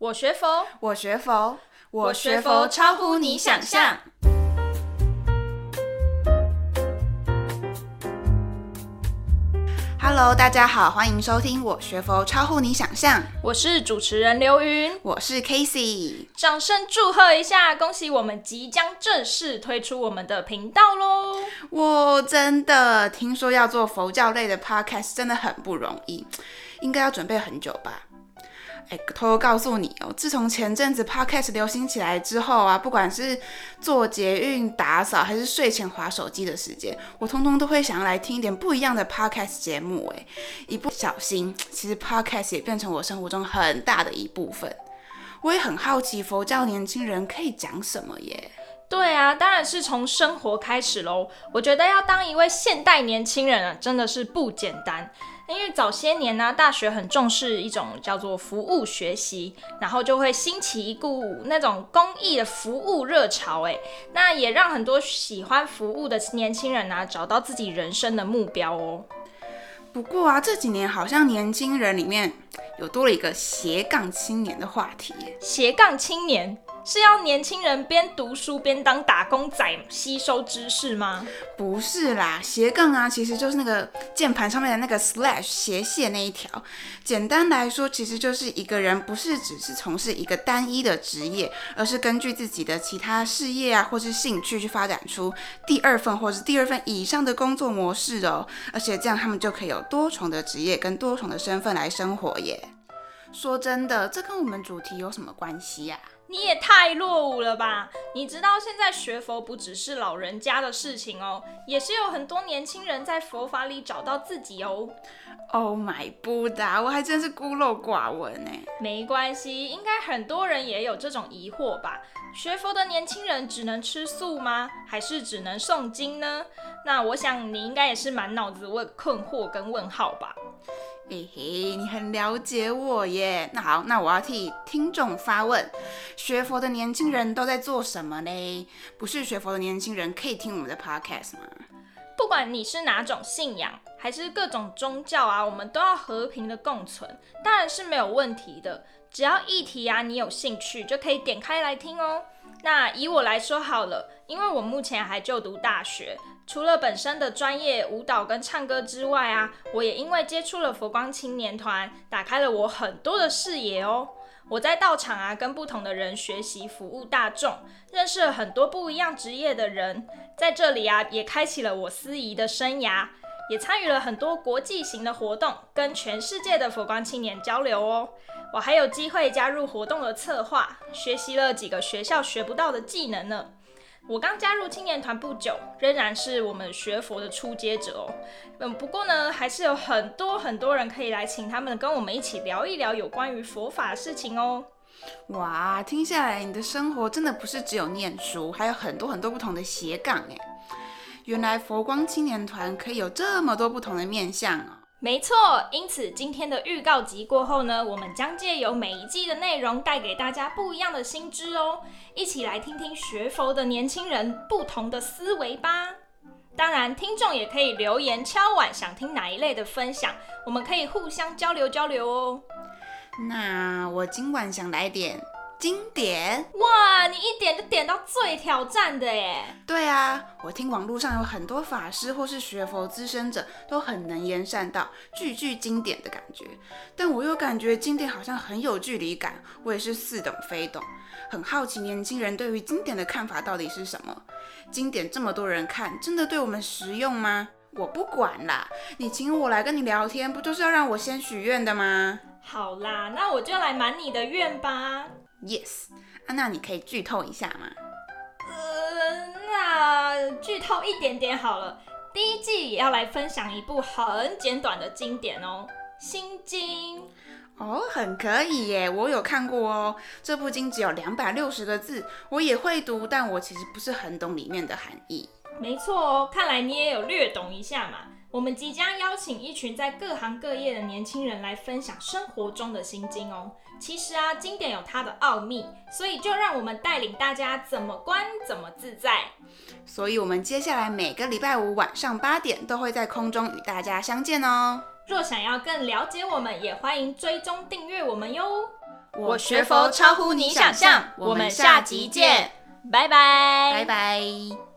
我学佛，我学佛，我学佛超乎你想象。Hello，大家好，欢迎收听我学佛超乎你想象。我是主持人刘云，我是 Casey。掌声祝贺一下，恭喜我们即将正式推出我们的频道喽！我真的听说要做佛教类的 Podcast 真的很不容易，应该要准备很久吧。哎，偷偷告诉你哦，自从前阵子 Podcast 流行起来之后啊，不管是做捷运、打扫，还是睡前划手机的时间，我通通都会想要来听一点不一样的 Podcast 节目。哎，一不小心，其实 Podcast 也变成我生活中很大的一部分。我也很好奇，佛教年轻人可以讲什么耶？对啊，当然是从生活开始喽。我觉得要当一位现代年轻人啊，真的是不简单。因为早些年呢、啊，大学很重视一种叫做服务学习，然后就会兴起一股那种公益的服务热潮，哎，那也让很多喜欢服务的年轻人呢、啊，找到自己人生的目标哦。不过啊，这几年好像年轻人里面有多了一个斜杠青年的话题。斜杠青年。是要年轻人边读书边当打工仔吸收知识吗？不是啦，斜杠啊，其实就是那个键盘上面的那个 slash 斜线那一条。简单来说，其实就是一个人不是只是从事一个单一的职业，而是根据自己的其他事业啊，或是兴趣去发展出第二份或是第二份以上的工作模式哦。而且这样他们就可以有多重的职业跟多重的身份来生活耶。说真的，这跟我们主题有什么关系呀？你也太落伍了吧！你知道现在学佛不只是老人家的事情哦，也是有很多年轻人在佛法里找到自己哦。Oh my Buddha，我还真是孤陋寡闻呢。没关系，应该很多人也有这种疑惑吧？学佛的年轻人只能吃素吗？还是只能诵经呢？那我想你应该也是满脑子问困惑跟问号吧？嘿嘿，你很了解我耶。那好，那我要替听众发问：学佛的年轻人都在做什么呢？不是学佛的年轻人可以听我们的 podcast 吗？不管你是哪种信仰，还是各种宗教啊，我们都要和平的共存，当然是没有问题的。只要议题啊，你有兴趣，就可以点开来听哦。那以我来说好了，因为我目前还就读大学。除了本身的专业舞蹈跟唱歌之外啊，我也因为接触了佛光青年团，打开了我很多的视野哦。我在道场啊，跟不同的人学习服务大众，认识了很多不一样职业的人，在这里啊，也开启了我司仪的生涯，也参与了很多国际型的活动，跟全世界的佛光青年交流哦。我还有机会加入活动的策划，学习了几个学校学不到的技能呢。我刚加入青年团不久，仍然是我们学佛的初阶者哦。嗯，不过呢，还是有很多很多人可以来请他们跟我们一起聊一聊有关于佛法的事情哦。哇，听下来你的生活真的不是只有念书，还有很多很多不同的斜杠诶。原来佛光青年团可以有这么多不同的面向哦。没错，因此今天的预告集过后呢，我们将借由每一季的内容带给大家不一样的新知哦，一起来听听学佛的年轻人不同的思维吧。当然，听众也可以留言敲碗，想听哪一类的分享，我们可以互相交流交流哦。那我今晚想来点。经典哇！你一点就点到最挑战的耶。对啊，我听网络上有很多法师或是学佛资深者都很能言善道，句句经典的感觉。但我又感觉经典好像很有距离感，我也是似懂非懂，很好奇年轻人对于经典的看法到底是什么？经典这么多人看，真的对我们实用吗？我不管啦，你请我来跟你聊天，不就是要让我先许愿的吗？好啦，那我就来满你的愿吧。Yes，啊，那你可以剧透一下吗？呃，那剧透一点点好了。第一季也要来分享一部很简短的经典哦，《心经》。哦，很可以耶，我有看过哦。这部经只有两百六十个字，我也会读，但我其实不是很懂里面的含义。没错哦，看来你也有略懂一下嘛。我们即将邀请一群在各行各业的年轻人来分享生活中的心经哦。其实啊，经典有它的奥秘，所以就让我们带领大家怎么观怎么自在。所以，我们接下来每个礼拜五晚上八点都会在空中与大家相见哦。若想要更了解我们，也欢迎追踪订阅我们哟。我学佛超乎你想象。我们下集见，拜拜，拜拜。